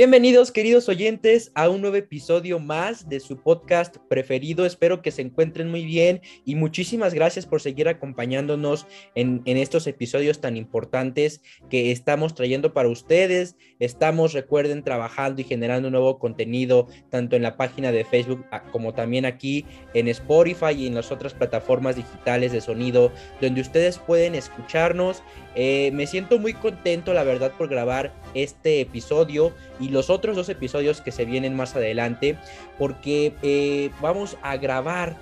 Bienvenidos queridos oyentes a un nuevo episodio más de su podcast preferido. Espero que se encuentren muy bien y muchísimas gracias por seguir acompañándonos en, estos episodios tan importantes que estamos trayendo para ustedes. Estamos, recuerden, trabajando y generando nuevo contenido tanto en la página de Facebook como también aquí en Spotify y en las otras plataformas digitales de sonido donde ustedes pueden escucharnos. Eh, me siento muy contento, la verdad, por grabar este episodio y los otros dos episodios que se vienen más adelante, porque eh, vamos a grabar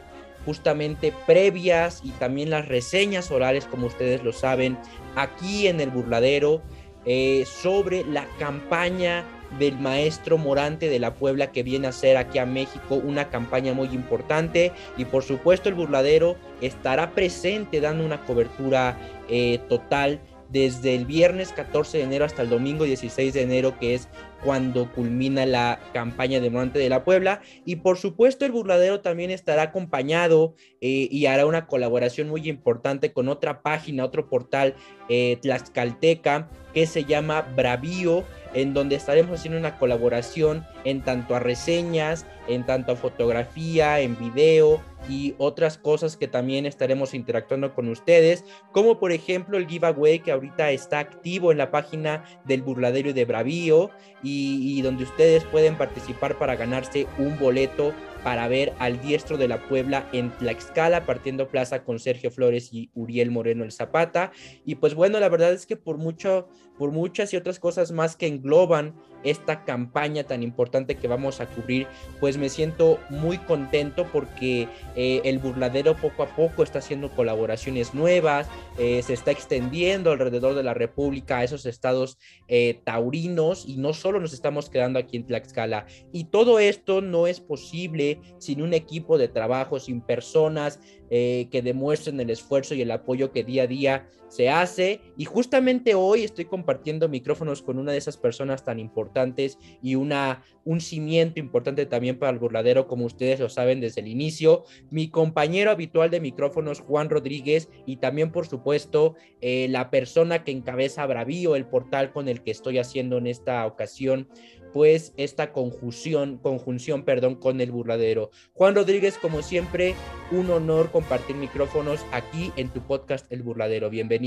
justamente previas y también las reseñas orales, como ustedes lo saben, aquí en el burladero, eh, sobre la campaña del maestro Morante de la Puebla que viene a ser aquí a México una campaña muy importante. Y por supuesto el burladero estará presente dando una cobertura eh, total desde el viernes 14 de enero hasta el domingo 16 de enero, que es cuando culmina la campaña de Monte de la Puebla. Y por supuesto, el burladero también estará acompañado eh, y hará una colaboración muy importante con otra página, otro portal eh, tlaxcalteca que se llama Bravío, en donde estaremos haciendo una colaboración en tanto a reseñas, en tanto a fotografía, en video y otras cosas que también estaremos interactuando con ustedes, como por ejemplo el giveaway que ahorita está activo en la página del burladero de Bravío y, y donde ustedes pueden participar para ganarse un boleto para ver al diestro de la Puebla en Tlaxcala, partiendo plaza con Sergio Flores y Uriel Moreno el Zapata. Y pues bueno, la verdad es que por mucho, por muchas y otras cosas más que engloban esta campaña tan importante que vamos a cubrir, pues me siento muy contento porque eh, el burladero poco a poco está haciendo colaboraciones nuevas, eh, se está extendiendo alrededor de la República a esos estados eh, taurinos y no solo nos estamos quedando aquí en Tlaxcala. Y todo esto no es posible sin un equipo de trabajo, sin personas eh, que demuestren el esfuerzo y el apoyo que día a día se hace. Y justamente hoy estoy compartiendo micrófonos con una de esas personas tan importantes y una, un cimiento importante también para el burladero, como ustedes lo saben desde el inicio. Mi compañero habitual de micrófonos, Juan Rodríguez, y también, por supuesto, eh, la persona que encabeza Bravío, el portal con el que estoy haciendo en esta ocasión pues esta conjunción, conjunción, perdón, con el burladero. Juan Rodríguez, como siempre, un honor compartir micrófonos aquí en tu podcast El Burladero. Bienvenido.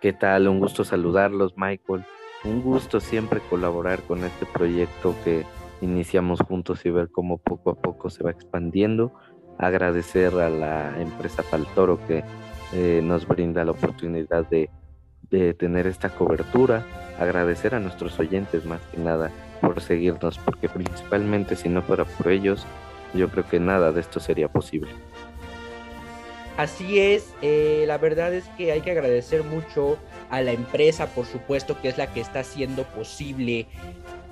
¿Qué tal? Un gusto saludarlos, Michael. Un gusto siempre colaborar con este proyecto que iniciamos juntos y ver cómo poco a poco se va expandiendo. Agradecer a la empresa Paltoro que eh, nos brinda la oportunidad de de tener esta cobertura, agradecer a nuestros oyentes más que nada por seguirnos, porque principalmente si no fuera por ellos, yo creo que nada de esto sería posible. Así es, eh, la verdad es que hay que agradecer mucho a la empresa, por supuesto, que es la que está haciendo posible,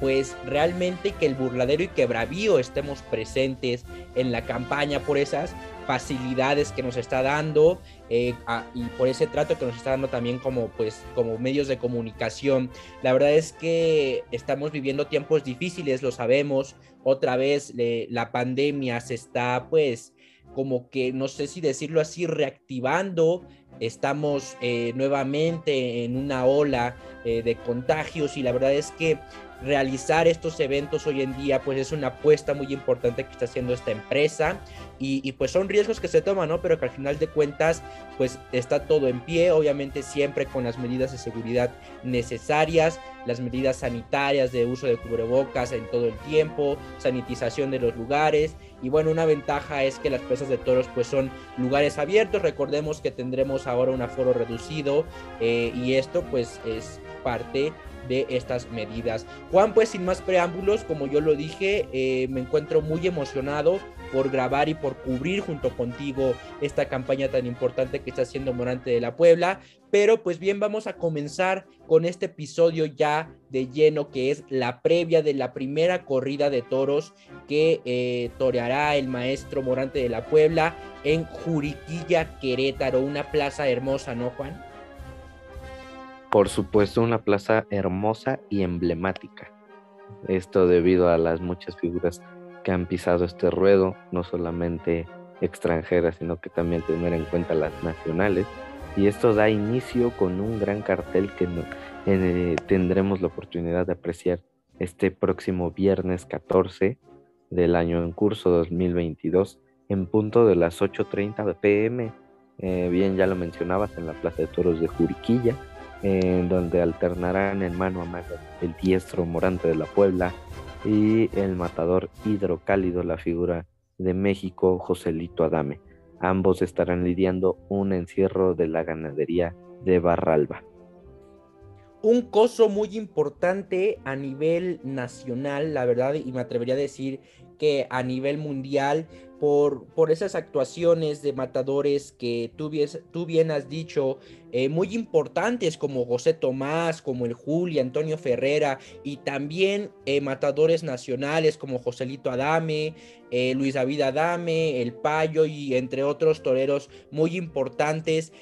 pues realmente que el burladero y que Bravío estemos presentes en la campaña por esas facilidades que nos está dando eh, y por ese trato que nos está dando también como pues como medios de comunicación. La verdad es que estamos viviendo tiempos difíciles, lo sabemos. Otra vez la pandemia se está pues como que no sé si decirlo así reactivando. Estamos eh, nuevamente en una ola eh, de contagios y la verdad es que realizar estos eventos hoy en día, pues es una apuesta muy importante que está haciendo esta empresa. Y, pues son riesgos que se toman, ¿no? Pero que al final de cuentas, pues está todo en pie, obviamente siempre con las medidas de seguridad necesarias, las medidas sanitarias de uso de cubrebocas en todo el tiempo, sanitización de los lugares. Y bueno, una ventaja es que las plazas de toros pues son lugares abiertos, recordemos que tendremos ahora un aforo reducido eh, y esto pues es parte de estas medidas. Juan, pues sin más preámbulos, como yo lo dije, eh, me encuentro muy emocionado por grabar y por cubrir junto contigo esta campaña tan importante que está haciendo Morante de la Puebla. Pero pues bien, vamos a comenzar con este episodio ya de lleno que es la previa de la primera corrida de toros que eh, toreará el maestro Morante de la Puebla en Juriquilla, Querétaro, una plaza hermosa, ¿no, Juan? Por supuesto, una plaza hermosa y emblemática. Esto debido a las muchas figuras que han pisado este ruedo, no solamente extranjeras, sino que también tener en cuenta las nacionales. Y esto da inicio con un gran cartel que eh, tendremos la oportunidad de apreciar este próximo viernes 14 del año en curso 2022 en punto de las 8.30 pm. Eh, bien, ya lo mencionabas en la Plaza de Toros de Juriquilla, en donde alternarán en mano a mano el diestro Morante de la Puebla y el matador hidrocálido, la figura de México, Joselito Adame. Ambos estarán lidiando un encierro de la ganadería de Barralba. Un coso muy importante a nivel nacional, la verdad, y me atrevería a decir que a nivel mundial, por, por esas actuaciones de matadores que tú, tú bien has dicho, eh, muy importantes como José Tomás, como el Juli, Antonio Ferrera, y también eh, matadores nacionales como Joselito Adame, eh, Luis David Adame, El Payo y entre otros toreros muy importantes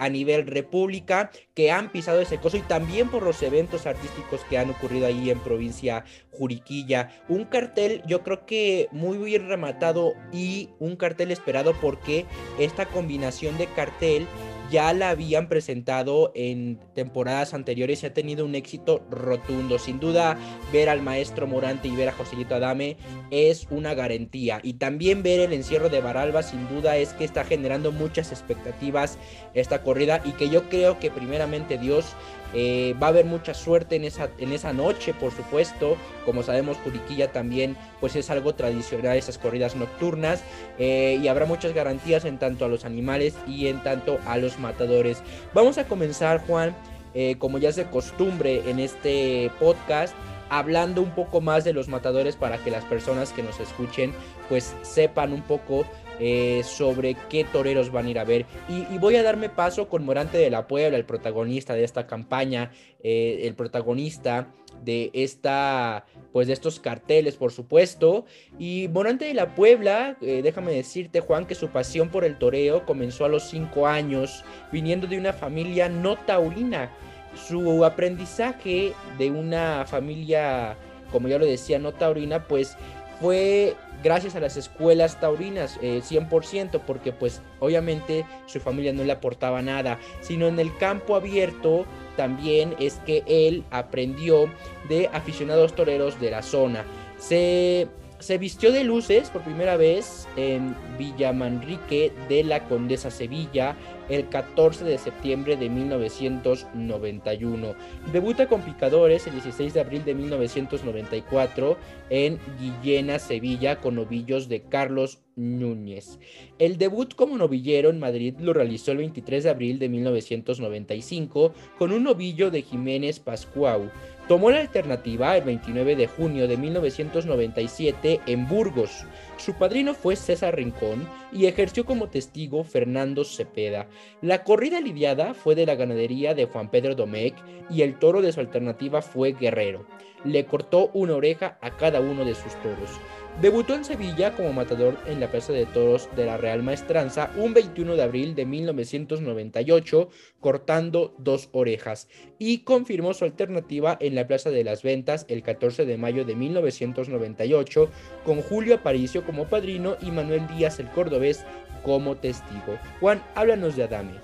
a nivel república que han pisado ese coso y también por los eventos artísticos que han ocurrido ahí en provincia Juriquilla. Un cartel yo creo que muy bien rematado y un cartel esperado porque esta combinación de cartel ya la habían presentado en temporadas anteriores y ha tenido un éxito rotundo. Sin duda, ver al maestro Morante y ver a Joselito Adame es una garantía. Y también ver el encierro de Baralba, sin duda, es que está generando muchas expectativas esta corrida y que yo creo que primeramente Dios eh, va a haber mucha suerte en esa, en esa noche, por supuesto. Como sabemos, Juriquilla también pues es algo tradicional, esas corridas nocturnas. Eh, y habrá muchas garantías en tanto a los animales y en tanto a los matadores. Vamos a comenzar, Juan, eh, como ya es de costumbre en este podcast hablando un poco más de los matadores para que las personas que nos escuchen pues sepan un poco eh, sobre qué toreros van a ir a ver. Y, voy a darme paso con Morante de la Puebla, el protagonista de esta campaña, eh, el protagonista de esta, pues de estos carteles, por supuesto. Y Morante de la Puebla, eh, déjame decirte, Juan, que su pasión por el toreo comenzó a los cinco años, viniendo de una familia no taurina. Su aprendizaje de una familia, como ya lo decía, no taurina, pues fue gracias a las escuelas taurinas, 100%, eh, porque pues obviamente su familia no le aportaba nada, sino en el campo abierto también es que él aprendió de aficionados toreros de la zona. Se, se vistió de luces por primera vez en Villamanrique de la Condesa Sevilla el 14 de septiembre de 1991. Debuta con Picadores el 16 de abril de 1994 en Guillena, Sevilla, con novillos de Carlos Núñez. El debut como novillero en Madrid lo realizó el 23 de abril de 1995 con un novillo de Jiménez Pascuau. Tomó la alternativa el 29 de junio de 1997 en Burgos. Su padrino fue César Rincón y ejerció como testigo Fernando Cepeda. La corrida lidiada fue de la ganadería de Juan Pedro Domecq y el toro de su alternativa fue Guerrero. Le cortó una oreja a cada uno de sus toros. Debutó en Sevilla como matador en la Plaza de Toros de la Real Maestranza un 21 de abril de 1998, cortando dos orejas, y confirmó su alternativa en la Plaza de las Ventas el 14 de mayo de 1998, con Julio Aparicio como padrino y Manuel Díaz el Cordobés como testigo. Juan, háblanos de Adame.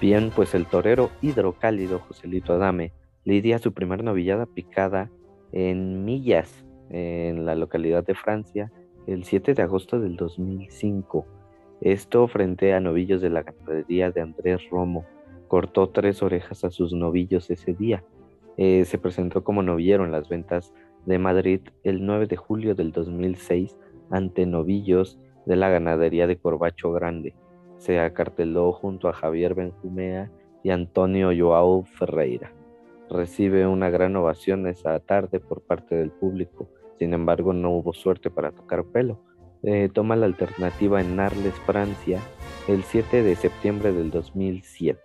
Bien, pues el torero hidrocálido Joselito Adame lidia su primer novillada picada en millas en la localidad de Francia el 7 de agosto del 2005. Esto frente a novillos de la ganadería de Andrés Romo. Cortó tres orejas a sus novillos ese día. Eh, se presentó como novillero en las ventas de Madrid el 9 de julio del 2006 ante novillos de la ganadería de Corbacho Grande. Se acarteló junto a Javier Benjumea y Antonio Joao Ferreira. Recibe una gran ovación esa tarde por parte del público sin embargo, no hubo suerte para tocar pelo. Eh, toma la alternativa en Arles, Francia, el 7 de septiembre del 2007.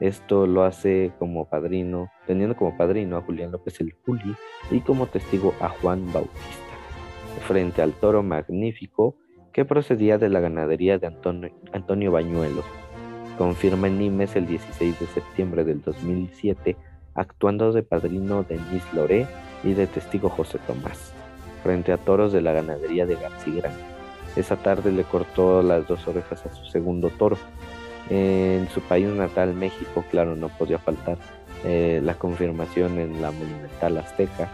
Esto lo hace como padrino, teniendo como padrino a Julián López el Juli y como testigo a Juan Bautista, frente al toro magnífico que procedía de la ganadería de Antonio, Antonio Bañuelo. Confirma en Nimes el 16 de septiembre del 2007, actuando de padrino Denis Loré y de testigo José Tomás frente a toros de la ganadería de Grande. Esa tarde le cortó las dos orejas a su segundo toro. En su país natal, México, claro, no podía faltar eh, la confirmación en la Monumental Azteca,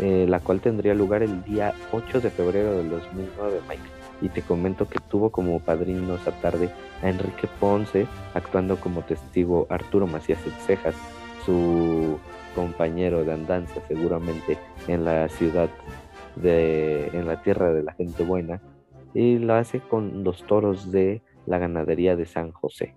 eh, la cual tendría lugar el día 8 de febrero del 2009, Mike. Y te comento que tuvo como padrino esa tarde a Enrique Ponce, actuando como testigo Arturo Macías Cejas, su compañero de andanza seguramente en la ciudad en la tierra de la gente buena, y lo hace con los toros de la ganadería de San José.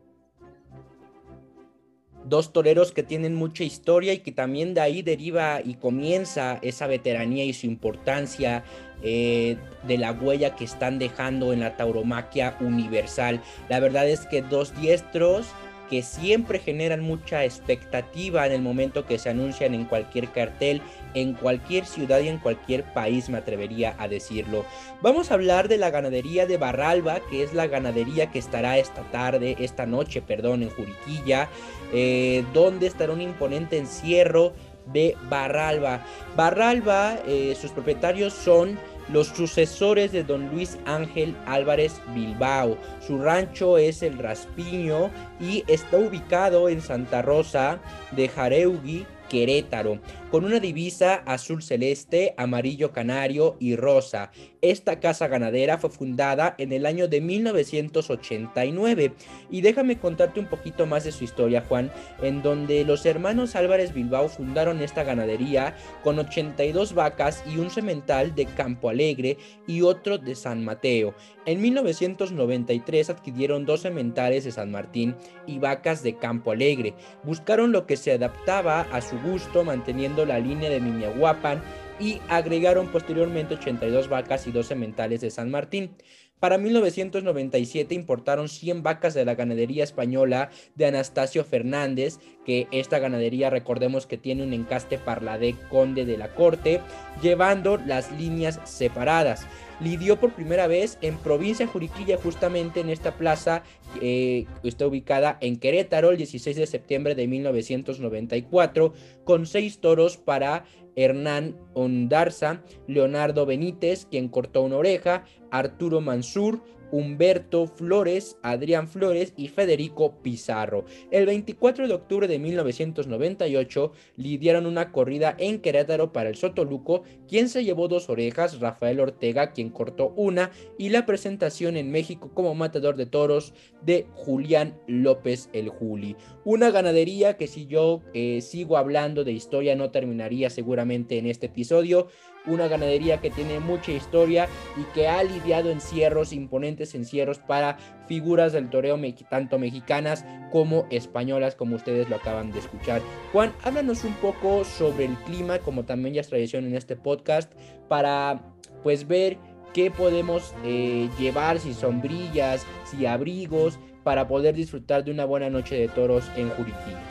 Dos toreros que tienen mucha historia y que también de ahí deriva y comienza esa veteranía y su importancia eh, de la huella que están dejando en la tauromaquia universal. La verdad es que dos diestros que siempre generan mucha expectativa en el momento que se anuncian en cualquier cartel, en cualquier ciudad y en cualquier país, me atrevería a decirlo. Vamos a hablar de la ganadería de Barralba, que es la ganadería que estará esta tarde, esta noche, perdón, en Juriquilla, eh, donde estará un imponente encierro de Barralba. Barralba, eh, sus propietarios son los sucesores de don Luis Ángel Álvarez Bilbao. Su rancho es el Raspiño y está ubicado en Santa Rosa de Jareugui, Querétaro con una divisa azul celeste, amarillo canario y rosa. Esta casa ganadera fue fundada en el año de 1989 y déjame contarte un poquito más de su historia, Juan, en donde los hermanos Álvarez Bilbao fundaron esta ganadería con 82 vacas y un semental de Campo Alegre y otro de San Mateo. En 1993 adquirieron dos sementales de San Martín y vacas de Campo Alegre. Buscaron lo que se adaptaba a su gusto, manteniendo la línea de Mimiahuapan y agregaron posteriormente 82 vacas y 12 sementales de San Martín. Para 1997 importaron 100 vacas de la ganadería española de Anastasio Fernández, que esta ganadería recordemos que tiene un encaste parladé conde de la corte, llevando las líneas separadas. Lidió por primera vez en provincia Juriquilla, justamente en esta plaza que eh, está ubicada en Querétaro el 16 de septiembre de 1994, con seis toros para Hernán Ondarza, Leonardo Benítez, quien cortó una oreja, Arturo Mansur, Humberto Flores, Adrián Flores y Federico Pizarro. El 24 de octubre de 1998 lidiaron una corrida en Querétaro para el Sotoluco, quien se llevó dos orejas, Rafael Ortega, quien cortó una, y la presentación en México como matador de toros de Julián López el Juli. Una ganadería que si yo eh, sigo hablando de historia no terminaría seguramente en este episodio una ganadería que tiene mucha historia y que ha lidiado encierros, imponentes encierros para figuras del toreo tanto mexicanas como españolas, como ustedes lo acaban de escuchar. Juan, háblanos un poco sobre el clima, como también ya es tradición en este podcast, para pues ver qué podemos eh, llevar, si sombrillas, si abrigos, para poder disfrutar de una buena noche de toros en Juriquilla.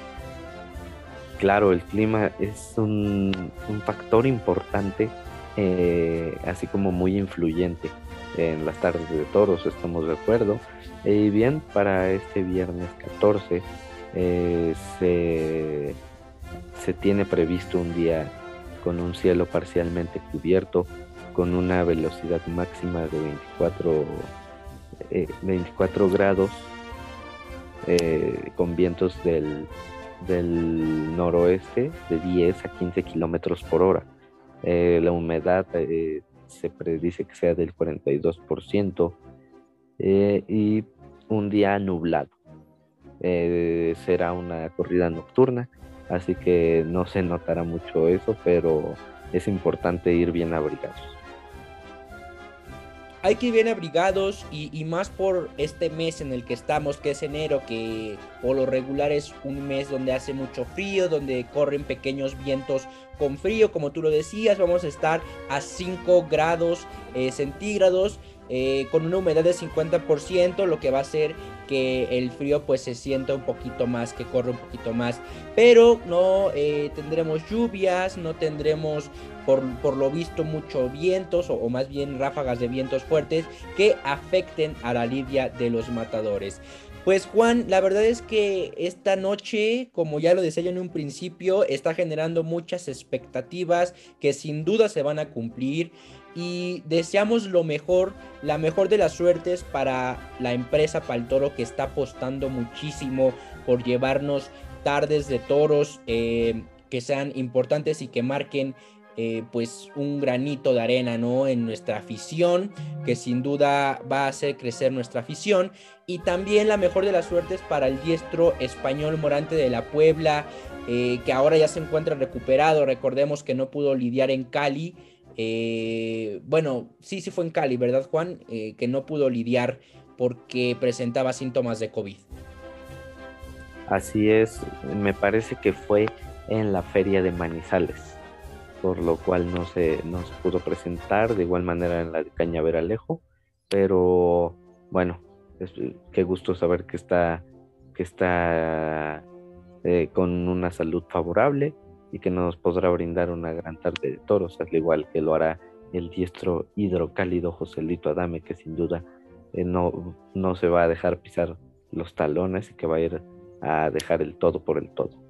Claro, el clima es un factor importante eh, así como muy influyente en las tardes de toros, estamos de acuerdo. Y bien, para este viernes 14 eh, se, se tiene previsto un día con un cielo parcialmente cubierto, con una velocidad máxima de 24, 24 eh, grados, con vientos del, del noroeste de 10 a 15 kilómetros por hora. Eh, la humedad eh, se predice que sea del 42% eh, y un día nublado. será una corrida nocturna, así que no se notará mucho eso, pero es importante ir bien abrigados hay que ir bien abrigados y, más por este mes en el que estamos, que es enero, que por lo regular es un mes donde hace mucho frío, donde corren pequeños vientos con frío, como tú lo decías, vamos a estar a 5 grados eh, centígrados. Eh, con una humedad de 50%, lo que va a hacer que el frío pues se sienta un poquito más, que corre un poquito más. Pero no eh, tendremos lluvias, no tendremos por, lo visto mucho vientos o, más bien ráfagas de vientos fuertes que afecten a la lidia de los matadores. Pues Juan, la verdad es que esta noche, como ya lo decía yo en un principio, está generando muchas expectativas que sin duda se van a cumplir y deseamos lo mejor, la mejor de las suertes para la empresa Paltoro que está apostando muchísimo por llevarnos tardes de toros eh, que sean importantes y que marquen eh, pues un granito de arena, ¿no? En nuestra afición, que sin duda va a hacer crecer nuestra afición. Y también la mejor de las suertes para el diestro español Morante de la Puebla, eh, que ahora ya se encuentra recuperado. Recordemos que no pudo lidiar en Cali. Eh, bueno, sí, sí fue en Cali, ¿verdad, Juan? que no pudo lidiar porque presentaba síntomas de COVID. Así es, me parece que fue en la feria de Manizales por lo cual no se, no pudo presentar, de igual manera en la de Cañaveralejo, pero bueno, es, qué gusto saber que está, que está eh, con una salud favorable y que nos podrá brindar una gran tarde de toros, al igual que lo hará el diestro hidrocálido Joselito Adame, que sin duda eh, no, no se va a dejar pisar los talones y que va a ir a dejar el todo por el todo.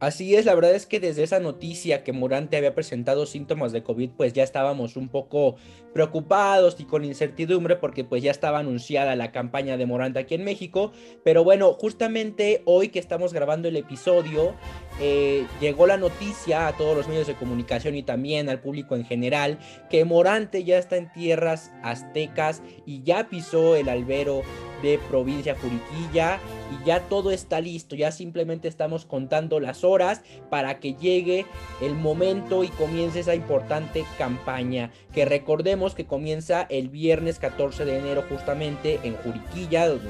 Así es, la verdad es que desde esa noticia que Morante había presentado síntomas de COVID, pues ya estábamos un poco preocupados y con incertidumbre porque pues ya estaba anunciada la campaña de Morante aquí en México. Pero bueno, justamente hoy que estamos grabando el episodio, eh, llegó la noticia a todos los medios de comunicación y también al público en general que Morante ya está en tierras aztecas y ya pisó el albero de provincia Juriquilla y ya todo está listo, ya simplemente estamos contando las horas para que llegue el momento y comience esa importante campaña que recordemos que comienza el viernes 14 de enero justamente en Juriquilla, el,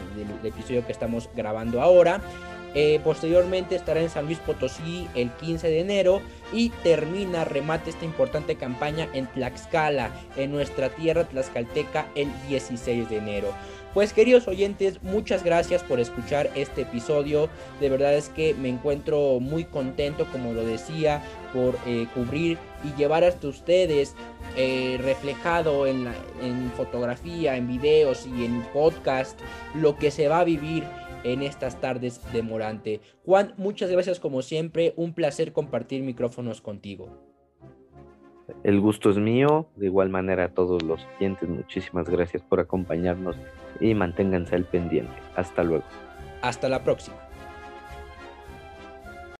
episodio que estamos grabando ahora. Eh, posteriormente estará en San Luis Potosí el 15 de enero y termina, remate esta importante campaña en Tlaxcala, en nuestra tierra tlaxcalteca, el 16 de enero. Pues queridos oyentes, muchas gracias por escuchar este episodio. De verdad es que me encuentro muy contento, como lo decía, por eh, cubrir y llevar hasta ustedes eh, reflejado en, en fotografía, en videos y en podcast lo que se va a vivir en estas tardes de Morante. Juan, muchas gracias como siempre, un placer compartir micrófonos contigo. El gusto es mío, de igual manera a todos los oyentes, muchísimas gracias por acompañarnos y manténganse al pendiente. Hasta luego. Hasta la próxima.